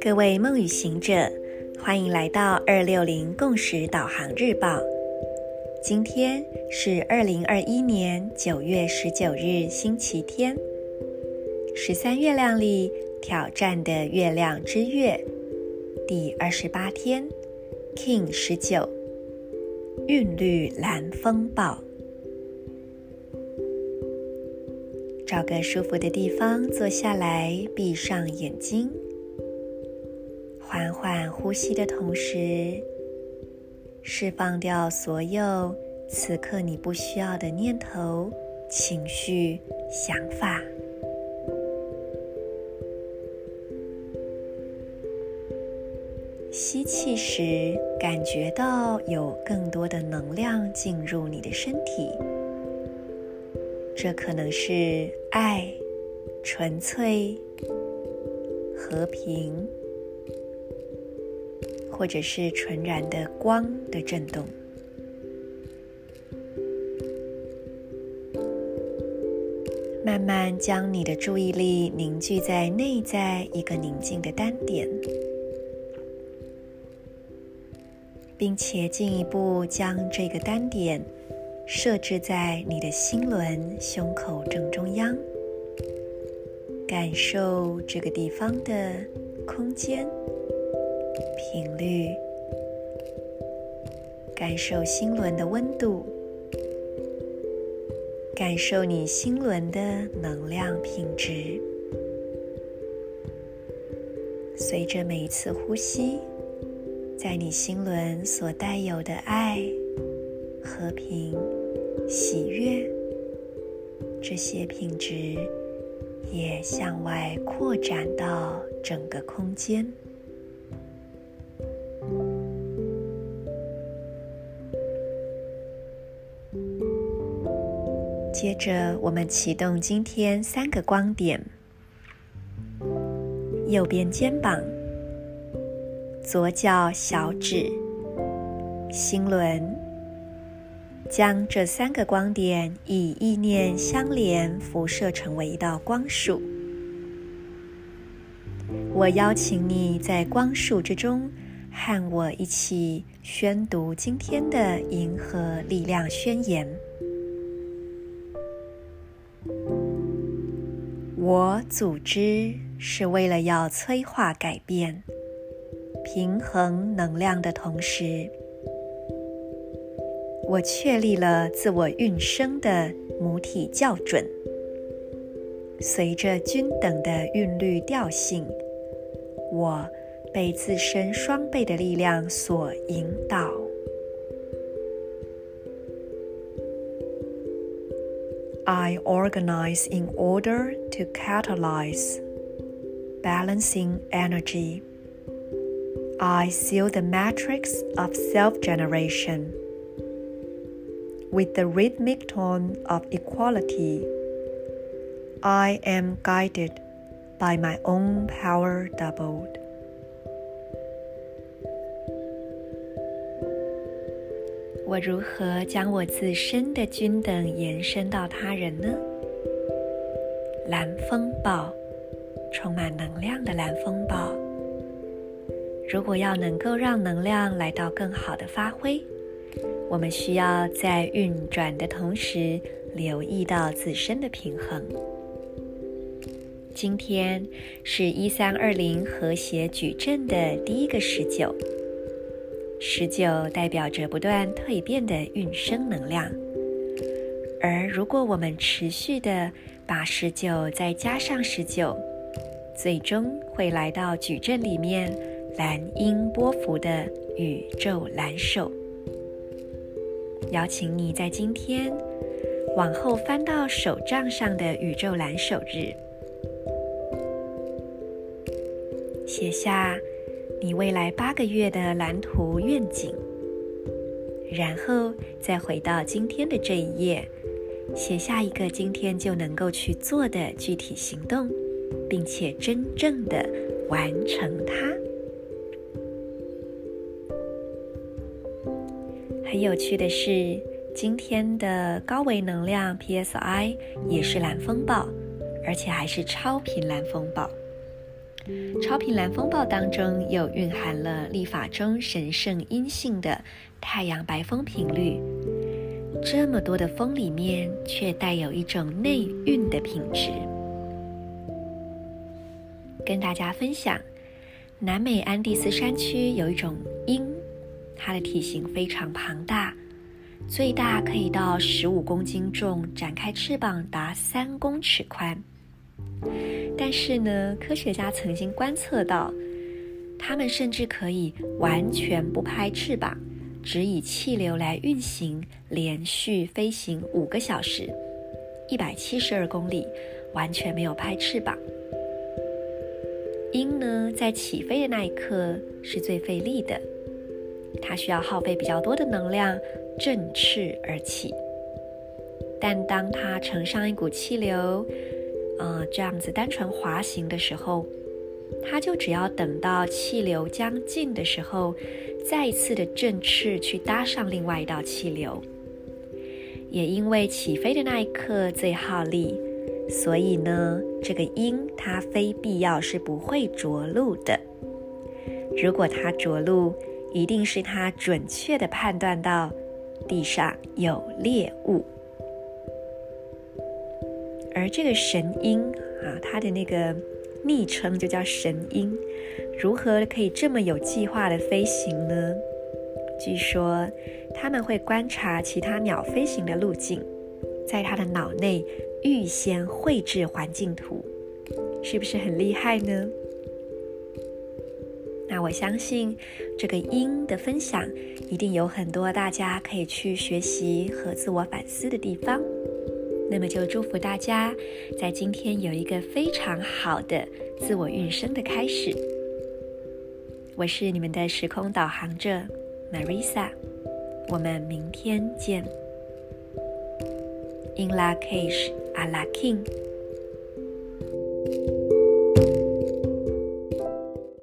各位梦与行者，欢迎来到二六零共识导航日报。今天是二零二一年九月十九日，星期天，十三月亮里挑战的月亮之月第二十八天，King 十九，韵律蓝风暴。找个舒服的地方坐下来，闭上眼睛。缓缓呼吸的同时，释放掉所有此刻你不需要的念头、情绪、想法。吸气时，感觉到有更多的能量进入你的身体，这可能是爱、纯粹、和平。或者是纯然的光的震动，慢慢将你的注意力凝聚在内在一个宁静的单点，并且进一步将这个单点设置在你的心轮胸口正中央，感受这个地方的空间。频率，感受心轮的温度，感受你心轮的能量品质。随着每一次呼吸，在你心轮所带有的爱、和平、喜悦，这些品质也向外扩展到整个空间。接着，我们启动今天三个光点：右边肩膀、左脚小指、心轮。将这三个光点以意念相连，辐射成为一道光束。我邀请你在光束之中，和我一起宣读今天的银河力量宣言。我组织是为了要催化改变、平衡能量的同时，我确立了自我运生的母体校准。随着均等的韵律调性，我被自身双倍的力量所引导。I organize in order to catalyze balancing energy. I seal the matrix of self-generation With the rhythmic tone of equality. I am guided by my own power doubled. 我如何将我自身的均等延伸到他人呢？蓝风暴，充满能量的蓝风暴。如果要能够让能量来到更好的发挥，我们需要在运转的同时留意到自身的平衡。今天是一三二零和谐矩阵的第一个十九。十九代表着不断蜕变的运生能量，而如果我们持续的把十九再加上十九，最终会来到矩阵里面蓝鹰波幅的宇宙蓝手。邀请你在今天往后翻到手账上的宇宙蓝手日，写下。你未来八个月的蓝图愿景，然后再回到今天的这一页，写下一个今天就能够去做的具体行动，并且真正的完成它。很有趣的是，今天的高维能量 PSI 也是蓝风暴，而且还是超频蓝风暴。超频蓝风暴当中又蕴含了历法中神圣阴性的太阳白风频率。这么多的风里面，却带有一种内蕴的品质。跟大家分享，南美安第斯山区有一种，它的体型非常庞大，最大可以到十五公斤重，展开翅膀达三公尺宽。但是呢，科学家曾经观测到，它们甚至可以完全不拍翅膀，只以气流来运行，连续飞行五个小时，一百七十二公里，完全没有拍翅膀。鹰呢，在起飞的那一刻是最费力的，它需要耗费比较多的能量振翅而起，但当它乘上一股气流，呃，这样子单纯滑行的时候，它就只要等到气流将近的时候，再一次的振翅去搭上另外一道气流。也因为起飞的那一刻最耗力，所以呢，这个鹰它非必要是不会着陆的。如果它着陆，一定是它准确的判断到地上有猎物。而这个神鹰啊，它的那个昵称就叫神鹰。如何可以这么有计划的飞行呢？据说他们会观察其他鸟飞行的路径，在它的脑内预先绘制环境图，是不是很厉害呢？那我相信这个音的分享一定有很多大家可以去学习和自我反思的地方。那么就祝福大家，在今天有一个非常好的自我运生的开始。我是你们的时空导航者 Marisa，我们明天见。In Lak'ech Ala King。